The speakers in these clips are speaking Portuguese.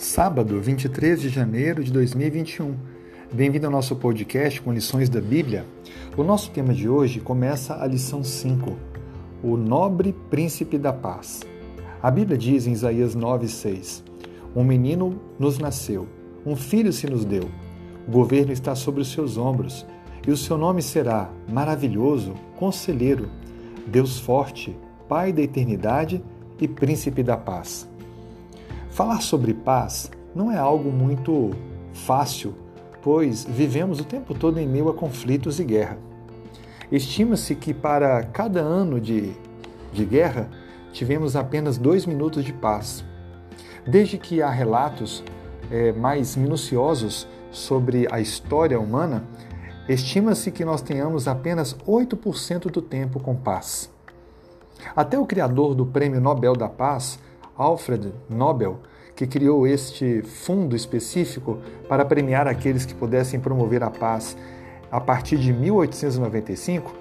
Sábado, 23 de janeiro de 2021. Bem-vindo ao nosso podcast com lições da Bíblia. O nosso tema de hoje começa a lição 5, o nobre príncipe da paz. A Bíblia diz em Isaías 9:6: Um menino nos nasceu, um filho se nos deu. O governo está sobre os seus ombros, e o seu nome será maravilhoso, conselheiro, Deus forte, Pai da eternidade e príncipe da paz. Falar sobre paz não é algo muito fácil, pois vivemos o tempo todo em meio a conflitos e guerra. Estima-se que para cada ano de, de guerra tivemos apenas dois minutos de paz. Desde que há relatos é, mais minuciosos sobre a história humana, estima-se que nós tenhamos apenas 8% do tempo com paz. Até o criador do Prêmio Nobel da Paz, Alfred Nobel, que criou este fundo específico para premiar aqueles que pudessem promover a paz a partir de 1895,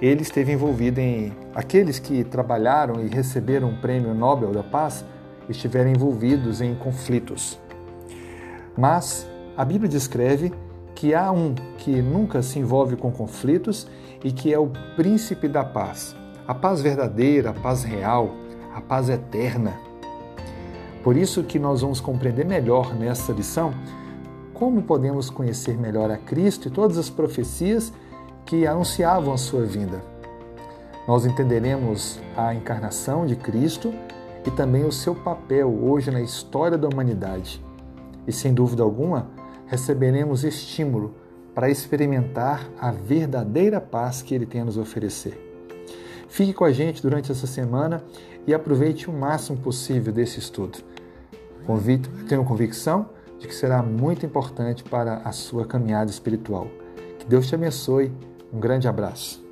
ele esteve envolvido em aqueles que trabalharam e receberam o Prêmio Nobel da Paz estiveram envolvidos em conflitos. Mas a Bíblia descreve que há um que nunca se envolve com conflitos e que é o príncipe da paz. A paz verdadeira, a paz real, a paz eterna. Por isso que nós vamos compreender melhor nessa lição como podemos conhecer melhor a Cristo e todas as profecias que anunciavam a sua vinda. Nós entenderemos a encarnação de Cristo e também o seu papel hoje na história da humanidade. E sem dúvida alguma, receberemos estímulo para experimentar a verdadeira paz que ele tem a nos oferecer. Fique com a gente durante essa semana e aproveite o máximo possível desse estudo. Convito, tenho convicção de que será muito importante para a sua caminhada espiritual. Que Deus te abençoe. Um grande abraço.